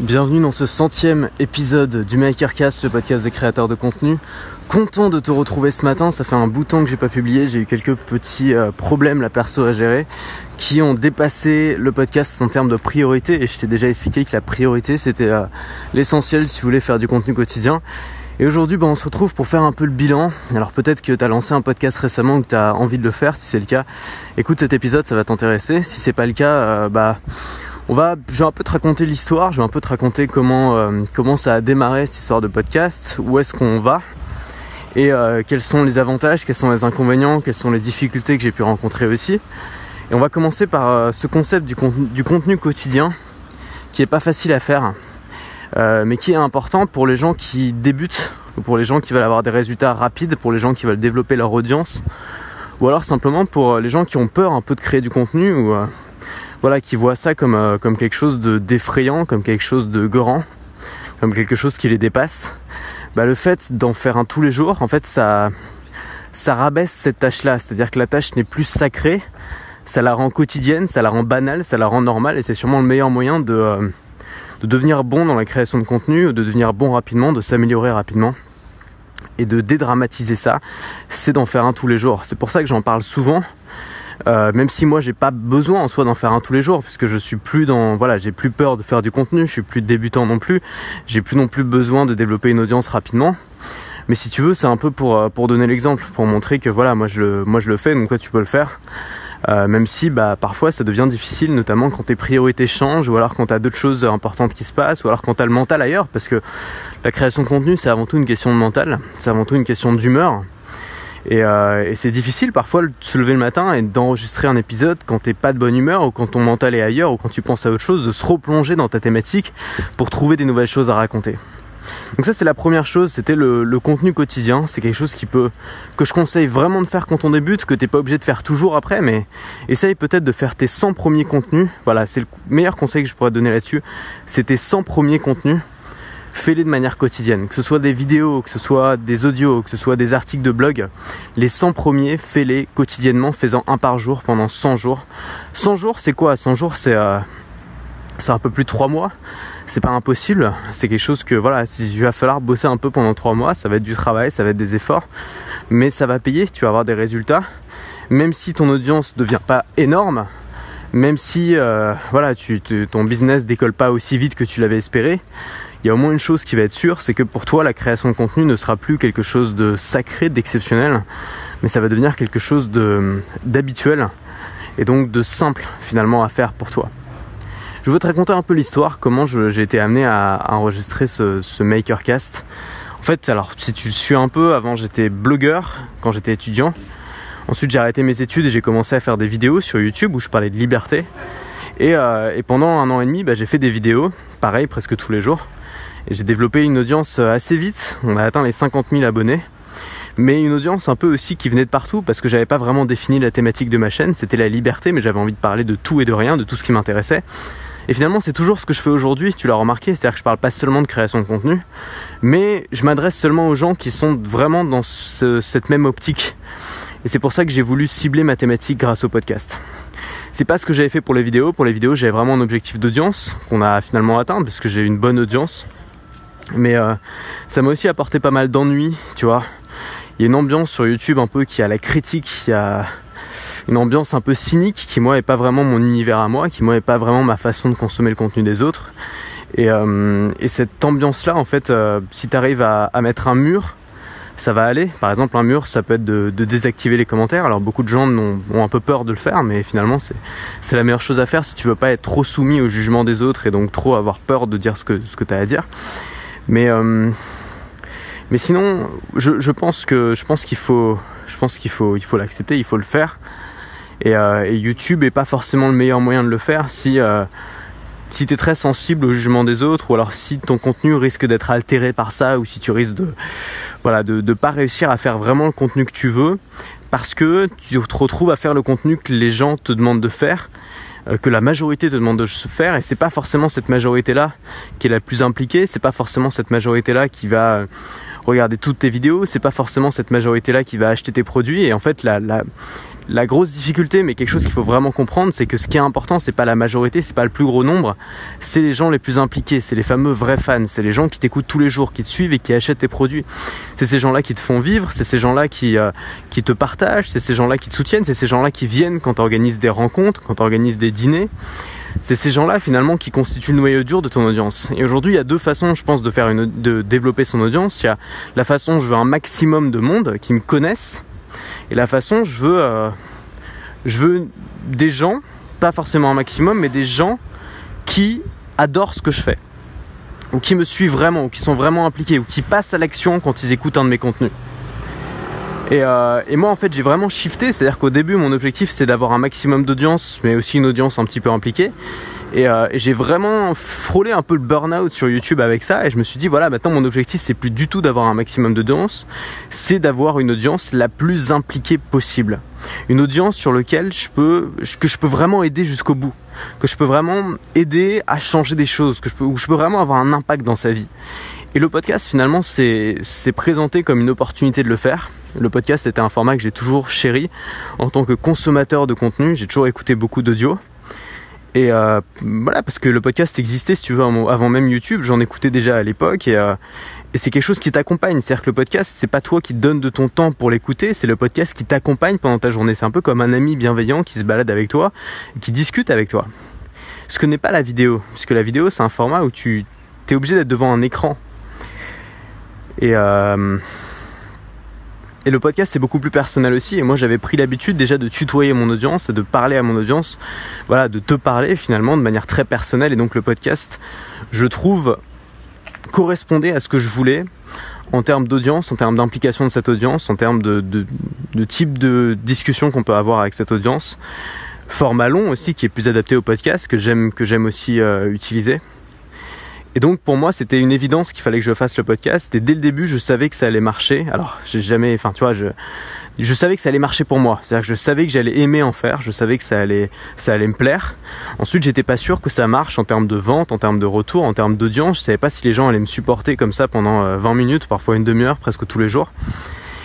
Bienvenue dans ce centième épisode du Makercast, le podcast des créateurs de contenu. Content de te retrouver ce matin, ça fait un bout de temps que j'ai pas publié, j'ai eu quelques petits euh, problèmes la perso à gérer qui ont dépassé le podcast en termes de priorité et je t'ai déjà expliqué que la priorité c'était euh, l'essentiel si vous voulez faire du contenu quotidien. Et aujourd'hui, bah, on se retrouve pour faire un peu le bilan. Alors peut-être que tu as lancé un podcast récemment ou que tu as envie de le faire. Si c'est le cas, écoute cet épisode, ça va t'intéresser. Si c'est pas le cas, euh, bah on va, je vais un peu te raconter l'histoire, je vais un peu te raconter comment, euh, ça a démarré cette histoire de podcast, où est-ce qu'on va, et euh, quels sont les avantages, quels sont les inconvénients, quelles sont les difficultés que j'ai pu rencontrer aussi. Et on va commencer par euh, ce concept du contenu, du contenu, quotidien, qui est pas facile à faire, mais qui est important pour les gens qui débutent, pour les gens qui veulent avoir des résultats rapides, pour les gens qui veulent développer leur audience, ou alors simplement pour les gens qui ont peur un peu de créer du contenu, ou voilà, qui voient ça comme, euh, comme quelque chose de d'effrayant, comme quelque chose de grand, comme quelque chose qui les dépasse, bah, le fait d'en faire un tous les jours, en fait, ça, ça rabaisse cette tâche-là. C'est-à-dire que la tâche n'est plus sacrée, ça la rend quotidienne, ça la rend banale, ça la rend normale, et c'est sûrement le meilleur moyen de, euh, de devenir bon dans la création de contenu, de devenir bon rapidement, de s'améliorer rapidement et de dédramatiser ça, c'est d'en faire un tous les jours. C'est pour ça que j'en parle souvent. Euh, même si moi j'ai pas besoin en soi d'en faire un tous les jours puisque je suis plus dans voilà j'ai plus peur de faire du contenu je suis plus débutant non plus j'ai plus non plus besoin de développer une audience rapidement mais si tu veux c'est un peu pour euh, pour donner l'exemple pour montrer que voilà moi je le moi je le fais donc toi tu peux le faire euh, même si bah, parfois ça devient difficile, notamment quand tes priorités changent, ou alors quand tu as d'autres choses importantes qui se passent, ou alors quand tu as le mental ailleurs, parce que la création de contenu c'est avant tout une question de mental, c'est avant tout une question d'humeur. Euh, et, c'est difficile parfois de se lever le matin et d'enregistrer un épisode quand t'es pas de bonne humeur ou quand ton mental est ailleurs ou quand tu penses à autre chose, de se replonger dans ta thématique pour trouver des nouvelles choses à raconter. Donc ça c'est la première chose, c'était le, contenu quotidien, c'est quelque chose qui peut que je conseille vraiment de faire quand on débute, que t'es pas obligé de faire toujours après, mais essaye peut-être de faire tes 100 premiers contenus. Voilà, c'est le meilleur conseil que je pourrais te donner là-dessus, c'est tes 100 premiers contenus fais-les de manière quotidienne. Que ce soit des vidéos, que ce soit des audios, que ce soit des articles de blog, les 100 premiers, fais-les quotidiennement, faisant un par jour pendant 100 jours. 100 jours, c'est quoi? 100 jours, c'est euh, un peu plus de 3 mois. C'est pas impossible. C'est quelque chose que, voilà, il va falloir bosser un peu pendant 3 mois. Ça va être du travail, ça va être des efforts. Mais ça va payer, tu vas avoir des résultats. Même si ton audience ne devient pas énorme, même si euh, voilà, tu, ton business décolle pas aussi vite que tu l'avais espéré, il y a au moins une chose qui va être sûre, c'est que pour toi, la création de contenu ne sera plus quelque chose de sacré, d'exceptionnel, mais ça va devenir quelque chose d'habituel et donc de simple finalement à faire pour toi. Je veux te raconter un peu l'histoire, comment j'ai été amené à, enregistrer ce, Makercast. En fait, alors si tu suis un peu, avant j'étais blogueur quand j'étais étudiant. Ensuite j'ai arrêté mes études et j'ai commencé à faire des vidéos sur YouTube où je parlais de liberté. Et, euh, pendant un an et demi, bah, j'ai fait des vidéos, pareil, presque tous les jours. J'ai développé une audience euh, assez vite. On a atteint les 50 000 abonnés. Mais une audience un peu aussi qui venait de partout parce que j'avais pas vraiment défini la thématique de ma chaîne. C'était la liberté, mais j'avais envie de parler de tout et de rien, de tout ce qui m'intéressait. Et finalement, c'est toujours ce que je fais aujourd'hui, si tu l'as remarqué, c'est-à-dire que je parle pas seulement de création de contenu, mais je m'adresse seulement aux gens qui sont vraiment dans cette même optique. Et c'est pour ça que j'ai voulu cibler ma thématique grâce au podcast. C'est pas ce que j'avais fait pour les vidéos. Pour les vidéos, j'avais vraiment un objectif d'audience qu'on a finalement atteint parce que j'ai une bonne audience. Mais euh, ça m'a aussi apporté pas mal d'ennuis, tu vois. Il y a une ambiance sur YouTube un peu qui a la critique, qui a une ambiance un peu cynique qui moi est pas vraiment mon univers à moi, qui moi est pas vraiment ma façon de consommer le contenu des autres. Et, euh, cette ambiance là, en fait, euh, si tu arrives à, mettre un mur, ça va aller. Par exemple, un mur, ça peut être de, désactiver les commentaires. Alors beaucoup de gens ont, ont, un peu peur de le faire, mais finalement c'est la meilleure chose à faire si tu veux pas être trop soumis au jugement des autres et donc trop avoir peur de dire ce que, ce que tu as à dire. Mais, euh, mais sinon, je, pense que je pense qu'il faut, je pense qu'il faut, il faut l'accepter, il faut le faire. Et, euh, YouTube est pas forcément le meilleur moyen de le faire si euh, si tu es très sensible au jugement des autres ou alors si ton contenu risque d'être altéré par ça ou si tu risques de voilà de ne pas réussir à faire vraiment le contenu que tu veux parce que tu te retrouves à faire le contenu que les gens te demandent de faire que la majorité te demande de faire et c'est pas forcément cette majorité là qui est la plus impliquée, c'est pas forcément cette majorité là qui va regarder toutes tes vidéos, c'est pas forcément cette majorité-là qui va acheter tes produits. Et en fait, la, la, la grosse difficulté, mais quelque chose qu'il faut vraiment comprendre, c'est que ce qui est important, c'est pas la majorité, c'est pas le plus gros nombre, c'est les gens les plus impliqués, c'est les fameux vrais fans, c'est les gens qui t'écoutent tous les jours, qui te suivent et qui achètent tes produits. C'est ces gens-là qui te font vivre, c'est ces gens-là qui, euh, qui te partagent, c'est ces gens-là qui te soutiennent, c'est ces gens-là qui viennent quand tu organises des rencontres, quand tu organises des dîners. C'est ces gens-là finalement qui constituent le noyau dur de ton audience. Et aujourd'hui, il y a deux façons, je pense, de faire une, de développer son audience. Il y a la façon, je veux un maximum de monde qui me connaissent, et la façon, je veux, euh, je veux des gens, pas forcément un maximum, mais des gens qui adorent ce que je fais, ou qui me suivent vraiment, ou qui sont vraiment impliqués, ou qui passent à l'action quand ils écoutent un de mes contenus. Et, euh, et moi, en fait, j'ai vraiment shifté, c'est-à-dire qu'au début, mon objectif, c'est d'avoir un maximum d'audience, mais aussi une audience un petit peu impliquée. Et, euh, j'ai vraiment frôlé un peu le burn-out sur YouTube avec ça. Et je me suis dit, voilà, maintenant mon objectif, c'est plus du tout d'avoir un maximum d'audience, c'est d'avoir une audience la plus impliquée possible. Une audience sur laquelle je peux, que je peux vraiment aider jusqu'au bout. Que je peux vraiment aider à changer des choses, que je peux, où je peux vraiment avoir un impact dans sa vie. Et le podcast, finalement, c'est présenté comme une opportunité de le faire. Le podcast, c'était un format que j'ai toujours chéri. En tant que consommateur de contenu, j'ai toujours écouté beaucoup d'audio. Et euh, voilà, parce que le podcast existait, si tu veux, avant même YouTube, j'en écoutais déjà à l'époque, et, euh, et c'est quelque chose qui t'accompagne. C'est-à-dire que le podcast, c'est pas toi qui te donne de ton temps pour l'écouter, c'est le podcast qui t'accompagne pendant ta journée. C'est un peu comme un ami bienveillant qui se balade avec toi, qui discute avec toi. Ce que n'est pas la vidéo, puisque la vidéo, c'est un format où tu es obligé d'être devant un écran. Et euh, et le podcast c'est beaucoup plus personnel aussi. Et moi j'avais pris l'habitude déjà de tutoyer mon audience et de parler à mon audience, voilà, de te parler finalement de manière très personnelle. Et donc le podcast, je trouve, correspondait à ce que je voulais en termes d'audience, en termes d'implication de cette audience, en termes de, type de discussion qu'on peut avoir avec cette audience. Format long aussi qui est plus adapté au podcast que j'aime que j'aime aussi euh, utiliser. Et donc pour moi c'était une évidence qu'il fallait que je fasse le podcast et dès le début je savais que ça allait marcher. Alors j'ai jamais, enfin tu vois, je, je savais que ça allait marcher pour moi. C'est-à-dire que je savais que j'allais aimer en faire, je savais que ça allait, ça allait me plaire. Ensuite j'étais pas sûr que ça marche en termes de vente, en termes de retour, en termes d'audience. Je savais pas si les gens allaient me supporter comme ça pendant 20 euh, minutes, parfois une demi-heure, presque tous les jours.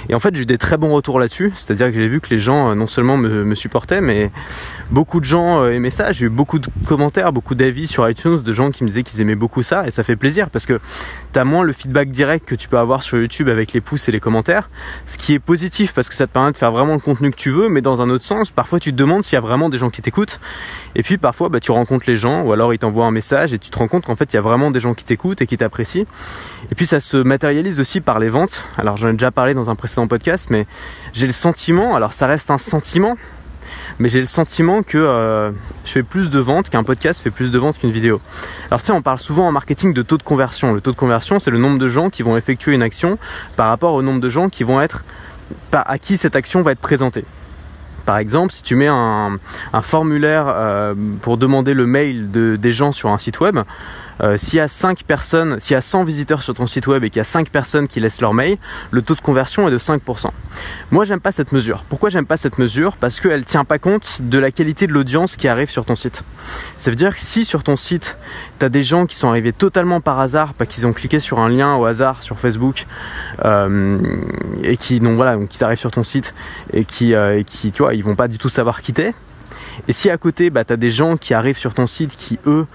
Et en fait, j'ai eu des très bons retours là-dessus. C'est-à-dire que j'ai vu que les gens euh, non seulement me, supportaient, mais beaucoup de gens euh, aimaient ça. J'ai eu beaucoup de commentaires, beaucoup d'avis sur iTunes de gens qui me disaient qu'ils aimaient beaucoup ça. Et ça fait plaisir parce que moins le feedback direct que tu peux avoir sur YouTube avec les pouces et les commentaires. Ce qui est positif parce que ça te permet de faire vraiment le contenu que tu veux, mais dans un autre sens, parfois tu te demandes s'il y a vraiment des gens qui t'écoutent. Et puis parfois, bah, tu rencontres les gens ou alors ils t'envoient un message et tu te rends compte qu'en fait, il y a vraiment des gens qui t'écoutent et qui t'apprécient. Et puis ça se matérialise aussi par les ventes. Alors j'en ai déjà parlé dans un précédent podcast, mais j'ai le sentiment, alors ça reste un sentiment, mais j'ai le sentiment que euh, je fais plus de ventes, qu'un podcast fait plus de ventes qu'une vidéo. Alors tu on parle souvent en marketing de taux de conversion. Le taux de conversion, c'est le nombre de gens qui vont effectuer une action par rapport au nombre de gens qui vont être à qui cette action va être présentée. Par exemple, si tu mets un, formulaire euh, pour demander le mail de, des gens sur un site web, euh, s'il y a 5 personnes, s'il y a 100 visiteurs sur ton site web et qu'il y a 5 personnes qui laissent leur mail, le taux de conversion est de 5%. Moi, j'aime pas cette mesure. Pourquoi j'aime pas cette mesure? Parce qu'elle tient pas compte de la qualité de l'audience qui arrive sur ton site. Ça veut dire que si sur ton site, tu as des gens qui sont arrivés totalement par hasard, pas qu'ils ont cliqué sur un lien au hasard sur Facebook euh, et qui donc voilà, donc ils arrivent sur ton site et qui euh, et qui tu vois, ils vont pas du tout savoir quitter. Et si à côté, bah, tu as des gens qui arrivent sur ton site qui, eux,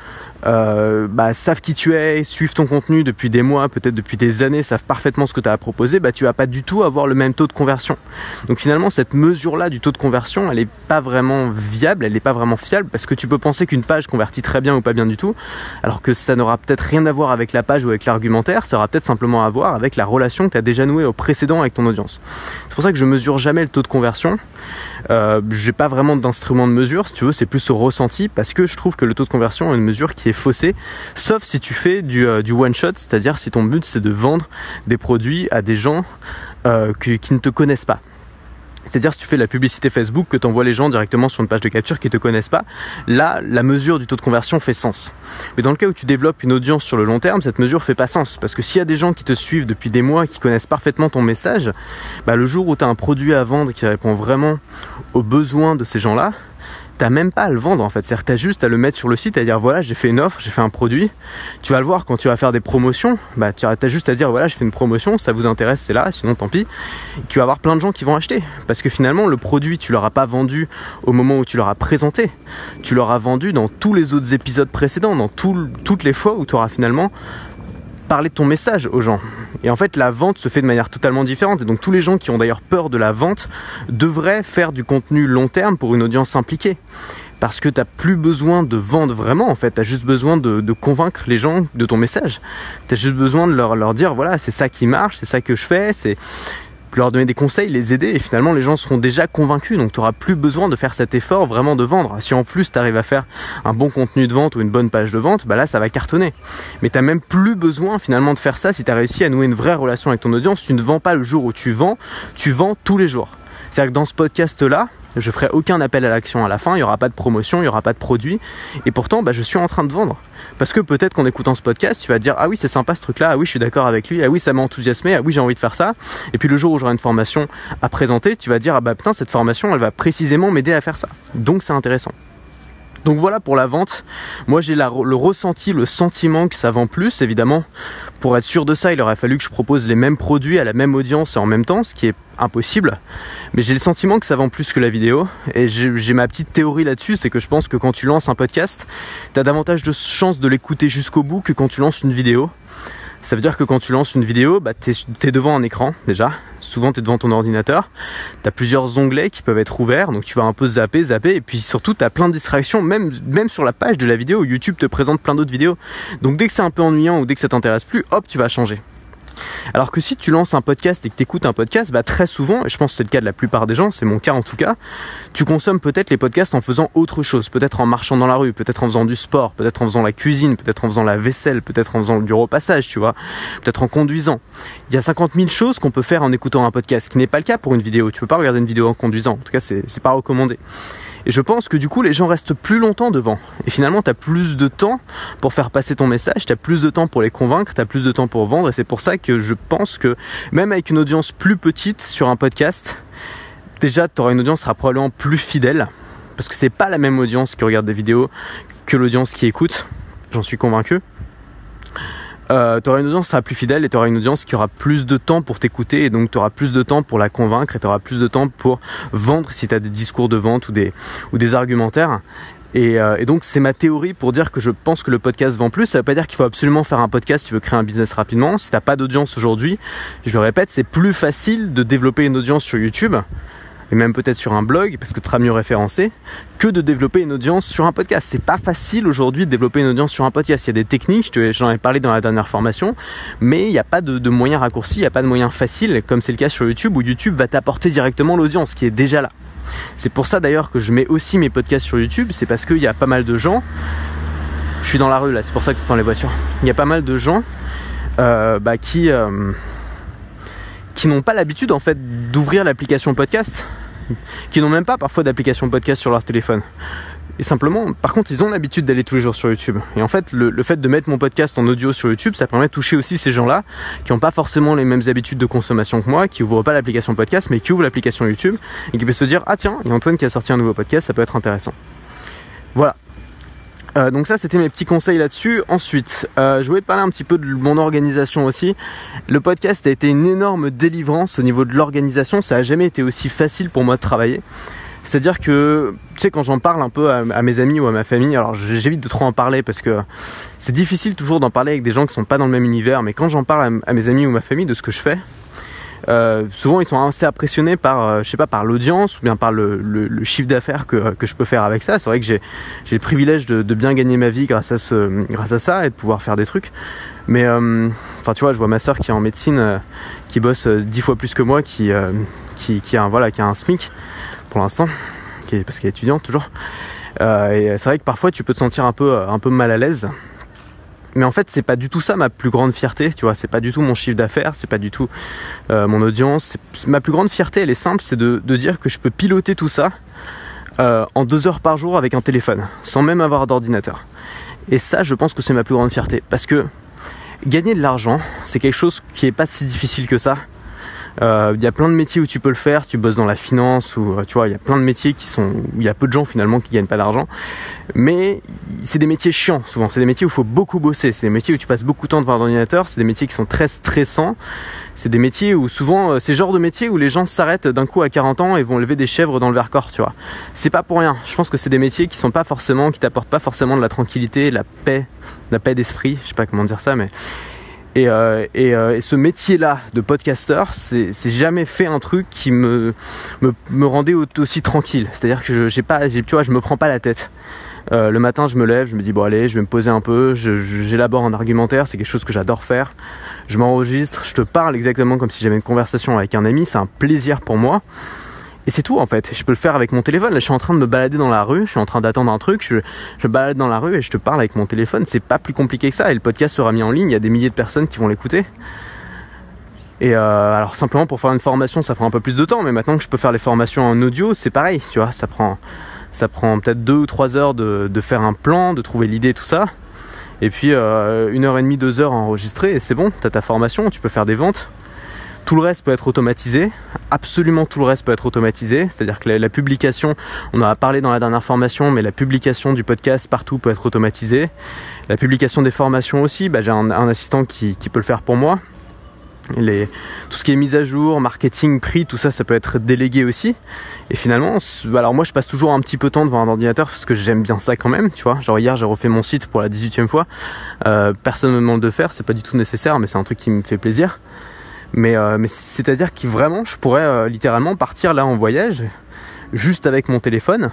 euh, bah, savent qui tu es, suivent ton contenu depuis des mois, peut-être depuis des années, savent parfaitement ce que tu as à proposer, bah, tu vas pas du tout avoir le même taux de conversion. Donc finalement, cette mesure-là du taux de conversion, elle n'est pas vraiment viable, elle n'est pas vraiment fiable, parce que tu peux penser qu'une page convertit très bien ou pas bien du tout, alors que ça n'aura peut-être rien à voir avec la page ou avec l'argumentaire, ça aura peut-être simplement à voir avec la relation que tu as déjà nouée au précédent avec ton audience. C'est pour ça que je mesure jamais le taux de conversion. Euh, j'ai pas vraiment d'instrument de mesure, si tu veux, c'est plus au ressenti parce que je trouve que le taux de conversion est une mesure qui est faussée, sauf si tu fais du, euh, one shot, c'est-à-dire si ton but c'est de vendre des produits à des gens euh, qui ne te connaissent pas. C'est-à-dire si tu fais la publicité Facebook, que tu envoies les gens directement sur une page de capture qui ne te connaissent pas, là, la mesure du taux de conversion fait sens. Mais dans le cas où tu développes une audience sur le long terme, cette mesure fait pas sens. Parce que s'il y a des gens qui te suivent depuis des mois, qui connaissent parfaitement ton message, bah, le jour où tu as un produit à vendre qui répond vraiment aux besoins de ces gens-là, t'as même pas à le vendre en fait. C'est-à-dire t'as juste à le mettre sur le site à dire voilà j'ai fait une offre, j'ai fait un produit. Tu vas le voir quand tu vas faire des promotions, bah tu juste à dire voilà je fais une promotion, ça vous intéresse c'est là, sinon tant pis. Tu vas avoir plein de gens qui vont acheter parce que finalement le produit tu leur as pas vendu au moment où tu leur as présenté, tu leur as vendu dans tous les autres épisodes précédents, dans toutes les fois où tu auras finalement parler de ton message aux gens. Et en fait, la vente se fait de manière totalement différente. Et donc, tous les gens qui ont d'ailleurs peur de la vente devraient faire du contenu long terme pour une audience impliquée. Parce que tu n'as plus besoin de vendre vraiment, en fait. Tu as juste besoin de, convaincre les gens de ton message. Tu as juste besoin de leur, leur dire, voilà, c'est ça qui marche, c'est ça que je fais, c'est leur donner des conseils, les aider, et finalement les gens seront déjà convaincus, donc tu n'auras plus besoin de faire cet effort vraiment de vendre. Si en plus tu arrives à faire un bon contenu de vente ou une bonne page de vente, bah là ça va cartonner. Mais tu n'as même plus besoin finalement de faire ça si tu as réussi à nouer une vraie relation avec ton audience. Tu ne vends pas le jour où tu vends, tu vends tous les jours. C'est-à-dire que dans ce podcast-là, je ferai aucun appel à l'action à la fin, il n'y aura pas de promotion, il n'y aura pas de produit. Et pourtant, bah, je suis en train de vendre. Parce que peut-être qu'en écoutant ce podcast, tu vas dire Ah oui, c'est sympa ce truc-là, ah oui, je suis d'accord avec lui, ah oui, ça m'a enthousiasmé, ah oui, j'ai envie de faire ça. Et puis le jour où j'aurai une formation à présenter, tu vas dire Ah bah putain, cette formation, elle va précisément m'aider à faire ça. Donc c'est intéressant. Donc voilà pour la vente. Moi j'ai le ressenti, le sentiment que ça vend plus. Évidemment, pour être sûr de ça, il aurait fallu que je propose les mêmes produits à la même audience en même temps, ce qui est impossible. Mais j'ai le sentiment que ça vend plus que la vidéo. Et j'ai ma petite théorie là-dessus, c'est que je pense que quand tu lances un podcast, tu as davantage de chances de l'écouter jusqu'au bout que quand tu lances une vidéo. Ça veut dire que quand tu lances une vidéo, bah, tu es, devant un écran déjà. Souvent, tu es devant ton ordinateur. Tu as plusieurs onglets qui peuvent être ouverts. Donc, tu vas un peu zapper, zapper. Et puis surtout, tu as plein de distractions, même, sur la page de la vidéo. YouTube te présente plein d'autres vidéos. Donc, dès que c'est un peu ennuyant ou dès que ça t'intéresse plus, hop, tu vas changer. Alors que si tu lances un podcast et que tu écoutes un podcast, bah très souvent, et je pense que c'est le cas de la plupart des gens, c'est mon cas en tout cas, tu consommes peut-être les podcasts en faisant autre chose, peut-être en marchant dans la rue, peut-être en faisant du sport, peut-être en faisant la cuisine, peut-être en faisant la vaisselle, peut-être en faisant du repassage, tu vois, peut-être en conduisant. Il y a 50 000 choses qu'on peut faire en écoutant un podcast, ce qui n'est pas le cas pour une vidéo. Tu peux pas regarder une vidéo en conduisant, en tout cas c'est pas recommandé. Et je pense que du coup, les gens restent plus longtemps devant. Et finalement, tu plus de temps pour faire passer ton message, tu as plus de temps pour les convaincre, tu as plus de temps pour vendre. Et c'est pour ça que je pense que même avec une audience plus petite sur un podcast, déjà, tu une audience qui sera probablement plus fidèle. Parce que c'est pas la même audience qui regarde des vidéos que l'audience qui écoute. J'en suis convaincu euh, tu auras une audience qui sera plus fidèle et tu auras une audience qui aura plus de temps pour t'écouter et donc tu auras plus de temps pour la convaincre et tu auras plus de temps pour vendre si tu as des discours de vente ou des, ou des argumentaires. Et, euh, et, donc c'est ma théorie pour dire que je pense que le podcast vend plus. Ça veut pas dire qu'il faut absolument faire un podcast si tu veux créer un business rapidement. Si t'as pas d'audience aujourd'hui, je le répète, c'est plus facile de développer une audience sur YouTube et même peut-être sur un blog parce que tu seras mieux référencé, que de développer une audience sur un podcast. C'est pas facile aujourd'hui de développer une audience sur un podcast. Il y a des techniques, j'en ai parlé dans la dernière formation, mais il n'y a pas de, de moyens raccourcis, il n'y a pas de moyens faciles comme c'est le cas sur YouTube où YouTube va t'apporter directement l'audience qui est déjà là. C'est pour ça d'ailleurs que je mets aussi mes podcasts sur YouTube, c'est parce qu'il y a pas mal de gens. Je suis dans la rue là, c'est pour ça que tu entends les voitures. Il y a pas mal de gens euh, bah, qui. Euh, qui n'ont pas l'habitude en fait d'ouvrir l'application podcast, qui n'ont même pas parfois d'application podcast sur leur téléphone. Et simplement, par contre, ils ont l'habitude d'aller tous les jours sur YouTube. Et en fait, le, fait de mettre mon podcast en audio sur YouTube, ça permet de toucher aussi ces gens-là qui n'ont pas forcément les mêmes habitudes de consommation que moi, qui ouvrent pas l'application podcast, mais qui ouvrent l'application YouTube et qui peuvent se dire ah tiens, il y a Antoine qui a sorti un nouveau podcast, ça peut être intéressant. Voilà. Euh, donc ça c'était mes petits conseils là-dessus. Ensuite, euh, je voulais te parler un petit peu de mon organisation aussi. Le podcast a été une énorme délivrance au niveau de l'organisation. Ça a jamais été aussi facile pour moi de travailler. C'est-à-dire que, tu sais, quand j'en parle un peu à, mes amis ou à ma famille, alors j'évite de trop en parler parce que c'est difficile toujours d'en parler avec des gens qui sont pas dans le même univers, mais quand j'en parle à mes amis ou ma famille de ce que je fais, euh, souvent ils sont assez impressionnés par, euh, je sais pas, par l'audience ou bien par le, chiffre d'affaires que, je peux faire avec ça. C'est vrai que j'ai, le privilège de, bien gagner ma vie grâce à, ce, grâce à ça et de pouvoir faire des trucs. Mais euh, enfin, tu vois, je vois ma soeur qui est en médecine, qui bosse dix fois plus que moi, qui, qui, a un, voilà, qui a un SMIC pour l'instant, parce qu'elle est étudiante toujours. et c'est vrai que parfois tu peux te sentir un peu, un peu mal à l'aise mais en fait c'est pas du tout ça ma plus grande fierté tu vois. C'est pas du tout mon chiffre d'affaires c'est pas du tout euh, mon audience. Ma plus grande fierté elle est simple c'est de, dire que je peux piloter tout ça euh, en deux heures par jour avec un téléphone sans même avoir d'ordinateur. Et ça je pense que c'est ma plus grande fierté. Parce que gagner de l'argent c'est quelque chose qui est pas si difficile que ça Euh, il y a plein de métiers où tu peux le faire, tu bosses dans la finance ou tu vois, il y a plein de métiers qui sont où il y a peu de gens finalement qui gagnent pas d'argent. Mais c'est des métiers chiants souvent, c'est des métiers où il faut beaucoup bosser, c'est des métiers où tu passes beaucoup de temps devant l'ordinateur, c'est des métiers qui sont très stressants. C'est des métiers où souvent c'est le genre de métier où les gens s'arrêtent d'un coup à 40 ans et vont lever des chèvres dans le Vercors, tu vois. C'est pas pour rien. Je pense que c'est des métiers qui sont pas forcément qui t'apportent pas forcément de la tranquillité, la paix, la paix d'esprit, je sais pas comment dire ça mais et, euh, euh, et, ce métier-là de podcaster, c'est jamais fait un truc qui me, me, rendait aussi tranquille. C'est-à-dire que je pas, tu vois, je me prends pas la tête. Euh, le matin, je me lève, je me dis bon allez, je vais me poser un peu, j'élabore un argumentaire, c'est quelque chose que j'adore faire. Je m'enregistre, je te parle exactement comme si j'avais une conversation avec un ami, c'est un plaisir pour moi. Et c'est tout en fait. Je peux le faire avec mon téléphone. Là, je suis en train de me balader dans la rue, je suis en train d'attendre un truc, je, balade dans la rue et je te parle avec mon téléphone. C'est pas plus compliqué que ça. Et le podcast sera mis en ligne, il y a des milliers de personnes qui vont l'écouter. Et euh, alors simplement pour faire une formation, ça prend un peu plus de temps, mais maintenant que je peux faire les formations en audio, c'est pareil, tu vois, ça prend, ça prend peut-être deux ou trois heures de, faire un plan, de trouver l'idée, tout ça. Et puis euh, une heure et demie, deux heures enregistrer, c'est bon, t'as ta formation, tu peux faire des ventes. Tout le reste peut être automatisé. Absolument tout le reste peut être automatisé. C'est-à-dire que la, publication, on en a parlé dans la dernière formation, mais la publication du podcast partout peut être automatisée. La publication des formations aussi, bah, j'ai un, assistant qui, peut le faire pour moi. Tout ce qui est mise à jour, marketing, prix, tout ça, ça peut être délégué aussi. Et finalement, alors moi je passe toujours un petit peu de temps devant un ordinateur parce que j'aime bien ça quand même, tu vois. Hier j'ai refait mon site pour la 18e fois. Euh, personne me demande de faire, c'est pas du tout nécessaire, mais c'est un truc qui me fait plaisir. Mais, euh, mais c'est-à-dire que vraiment, je pourrais euh, littéralement partir là en voyage, juste avec mon téléphone,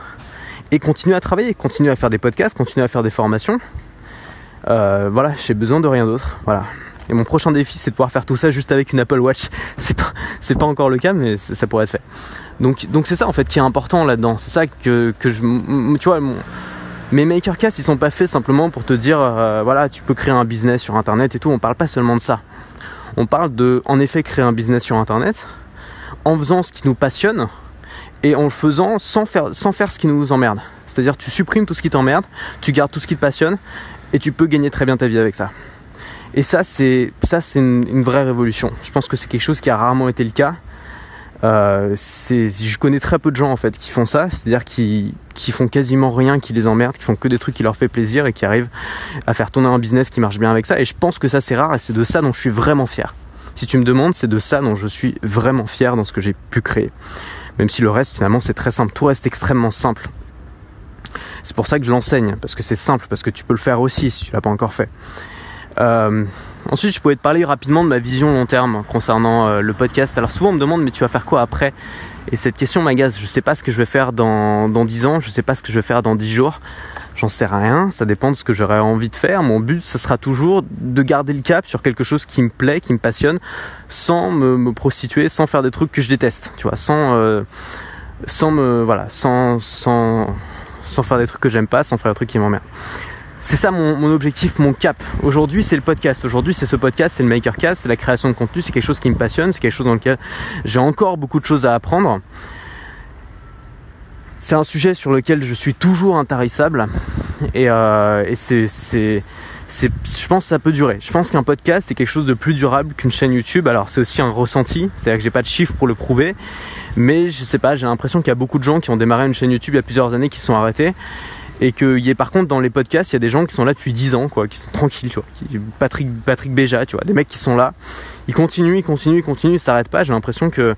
et continuer à travailler, continuer à faire des podcasts, continuer à faire des formations. Euh, voilà, j'ai besoin de rien d'autre. Voilà. Et mon prochain défi, c'est de pouvoir faire tout ça juste avec une Apple Watch. C'est pas, pas encore le cas, mais ça pourrait être fait. Donc, donc c'est ça en fait qui est important là-dedans. C'est ça que, que je, tu vois, mon, mes makercasts, ils sont pas faits simplement pour te dire, euh, voilà, tu peux créer un business sur Internet et tout. On parle pas seulement de ça. On parle de, en effet, créer un business sur Internet en faisant ce qui nous passionne et en le faisant sans faire, ce qui nous emmerde. C'est-à-dire tu supprimes tout ce qui t'emmerde, tu gardes tout ce qui te passionne et tu peux gagner très bien ta vie avec ça. Et ça, c'est ça, c'est une, vraie révolution. Je pense que c'est quelque chose qui a rarement été le cas. Euh, je connais très peu de gens en fait qui font ça, c'est-à-dire qui, qui font quasiment rien qui les emmerde, qui font que des trucs qui leur fait plaisir et qui arrivent à faire tourner un business qui marche bien avec ça. Et je pense que ça c'est rare et c'est de ça dont je suis vraiment fier. Si tu me demandes, c'est de ça dont je suis vraiment fier dans ce que j'ai pu créer. Même si le reste finalement c'est très simple, tout reste extrêmement simple. C'est pour ça que je l'enseigne, parce que c'est simple, parce que tu peux le faire aussi si tu l'as pas encore fait. Euh, ensuite, je pouvais te parler rapidement de ma vision long terme concernant euh, le podcast. Alors souvent on me demande mais tu vas faire quoi après? Et cette question m'agace. Je sais pas ce que je vais faire dans, dans 10 ans, je sais pas ce que je vais faire dans 10 jours. J'en sais rien, ça dépend de ce que j'aurais envie de faire. Mon but, ce sera toujours de garder le cap sur quelque chose qui me plaît, qui me passionne, sans me, prostituer, sans faire des trucs que je déteste, tu vois, sans, euh, sans me, voilà, sans, sans, sans faire des trucs que j'aime pas, sans faire des trucs qui m'emmerdent. C'est ça mon, objectif, mon cap. Aujourd'hui, c'est le podcast. Aujourd'hui, c'est ce podcast, c'est le Makercast, c'est la création de contenu. C'est quelque chose qui me passionne, c'est quelque chose dans lequel j'ai encore beaucoup de choses à apprendre. C'est un sujet sur lequel je suis toujours intarissable et, euh, c'est, je pense que ça peut durer. Je pense qu'un podcast c'est quelque chose de plus durable qu'une chaîne YouTube. Alors c'est aussi un ressenti, c'est-à-dire que j'ai pas de chiffres pour le prouver, mais je sais pas, j'ai l'impression qu'il y a beaucoup de gens qui ont démarré une chaîne YouTube il y a plusieurs années qui sont arrêtés et qu'il y ait par contre dans les podcasts, il y a des gens qui sont là depuis 10 ans, quoi, qui sont tranquilles, tu vois. Patrick, Patrick Béja, tu vois, des mecs qui sont là, ils continuent, ils continuent, ils continuent, ils s'arrêtent pas. J'ai l'impression que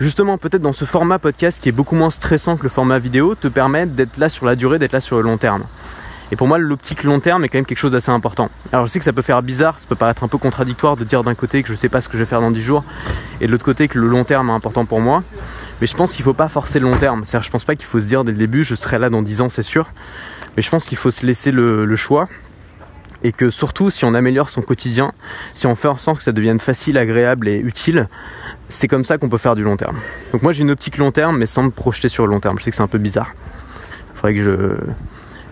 justement, peut-être dans ce format podcast qui est beaucoup moins stressant que le format vidéo, te permet d'être là sur la durée, d'être là sur le long terme. Et pour moi, l'optique long terme est quand même quelque chose d'assez important. Alors je sais que ça peut faire bizarre, ça peut paraître un peu contradictoire de dire d'un côté que je sais pas ce que je vais faire dans 10 jours, et de l'autre côté que le long terme est important pour moi. Mais je pense qu'il faut pas forcer le long terme. C'est-à-dire, je pense pas qu'il faut se dire dès le début, je serai là dans 10 ans, c'est sûr. Mais je pense qu'il faut se laisser le, choix et que surtout si on améliore son quotidien, si on fait en sorte que ça devienne facile, agréable et utile, c'est comme ça qu'on peut faire du long terme. Donc moi j'ai une optique long terme mais sans me projeter sur le long terme. Je sais que c'est un peu bizarre. Il faudrait que je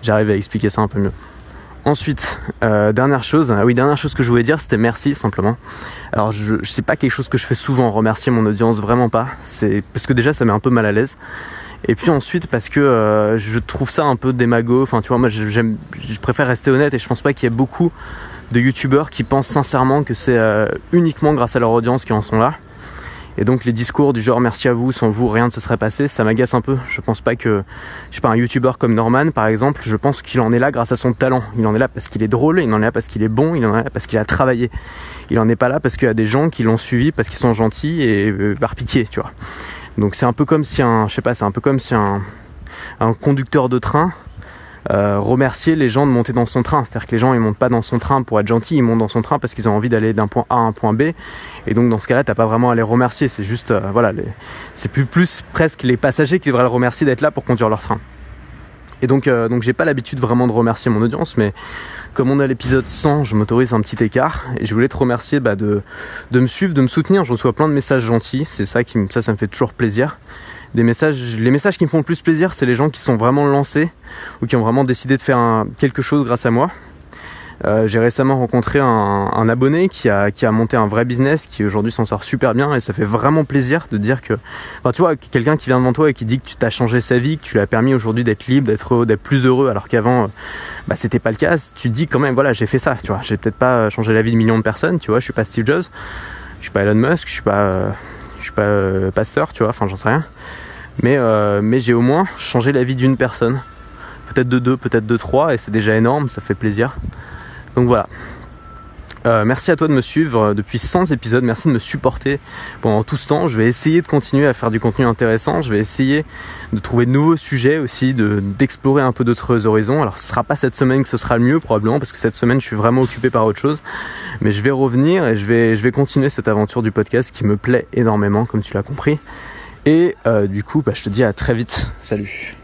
j'arrive à expliquer ça un peu mieux. Ensuite, euh, dernière chose, oui, dernière chose que je voulais dire, c'était merci simplement. Alors je, je sais pas quelque chose que je fais souvent, remercier mon audience, vraiment pas. C'est parce que déjà ça met un peu mal à l'aise. Et puis ensuite parce que euh, je trouve ça un peu démago. Enfin tu vois, moi j'aime, je préfère rester honnête et je pense pas qu'il y ait beaucoup de youtubeurs qui pensent sincèrement que c'est euh, uniquement grâce à leur audience qu'ils en sont là. Et donc les discours du genre merci à vous, sans vous rien ne se serait passé, ça m'agace un peu. Je pense pas que, je sais pas, un youtubeur comme Norman par exemple, je pense qu'il en est là grâce à son talent. Il en est là parce qu'il est drôle, il en est là parce qu'il est bon, il en est là parce qu'il a travaillé. Il en est pas là parce qu'il y a des gens qui l'ont suivi parce qu'ils sont gentils et euh, par pitié, tu vois. Donc c'est un peu comme si un, je sais pas, c'est un peu comme si un, un conducteur de train euh, remercier les gens de monter dans son train. C'est-à-dire que les gens ils montent pas dans son train pour être gentils, ils montent dans son train parce qu'ils ont envie d'aller d'un point A à un point B. Et donc dans ce cas-là, t'as pas vraiment à les remercier. C'est juste, euh, voilà, c'est plus plus presque les passagers qui devraient le remercier d'être là pour conduire leur train. Et donc, euh, donc j'ai pas l'habitude vraiment de remercier mon audience, mais comme on a l'épisode 100, je m'autorise un petit écart et je voulais te remercier bah, de, de me suivre, de me soutenir. Je reçois plein de messages gentils, c'est ça qui ça, ça me fait toujours plaisir Les messages qui me font le plus plaisir, c'est les gens qui sont vraiment lancés ou qui ont vraiment décidé de faire quelque chose grâce à moi. Euh, j'ai récemment rencontré un, abonné qui a, monté un vrai business, qui aujourd'hui s'en sort super bien et ça fait vraiment plaisir de dire que, enfin tu vois, quelqu'un qui vient devant toi et qui dit que tu t'as changé sa vie, que tu as permis aujourd'hui d'être libre, d'être d'être plus heureux, alors qu'avant, euh, bah c'était pas le cas. Tu te dis quand même, voilà, j'ai fait ça, tu vois, j'ai peut-être pas changé la vie de millions de personnes, tu vois, je suis pas Steve Jobs, je suis pas Elon Musk, je suis pas, euh, je suis pas pasteur, tu vois, enfin j'en sais rien. Mais, euh, mais j'ai au moins changé la vie d'une personne. Peut-être de deux, peut-être de trois, et c'est déjà énorme, ça fait plaisir. Donc voilà. Euh, merci à toi de me suivre euh, depuis 100 épisodes, merci de me supporter pendant tout ce temps. Je vais essayer de continuer à faire du contenu intéressant, je vais essayer de trouver de nouveaux sujets aussi, d'explorer un peu d'autres horizons. Alors ce sera pas cette semaine que ce sera le mieux probablement parce que cette semaine je suis vraiment occupé par autre chose, mais je vais revenir et je vais, continuer cette aventure du podcast qui me plaît énormément comme tu l'as compris. Et euh, du coup, bah, je te dis à très vite. Salut.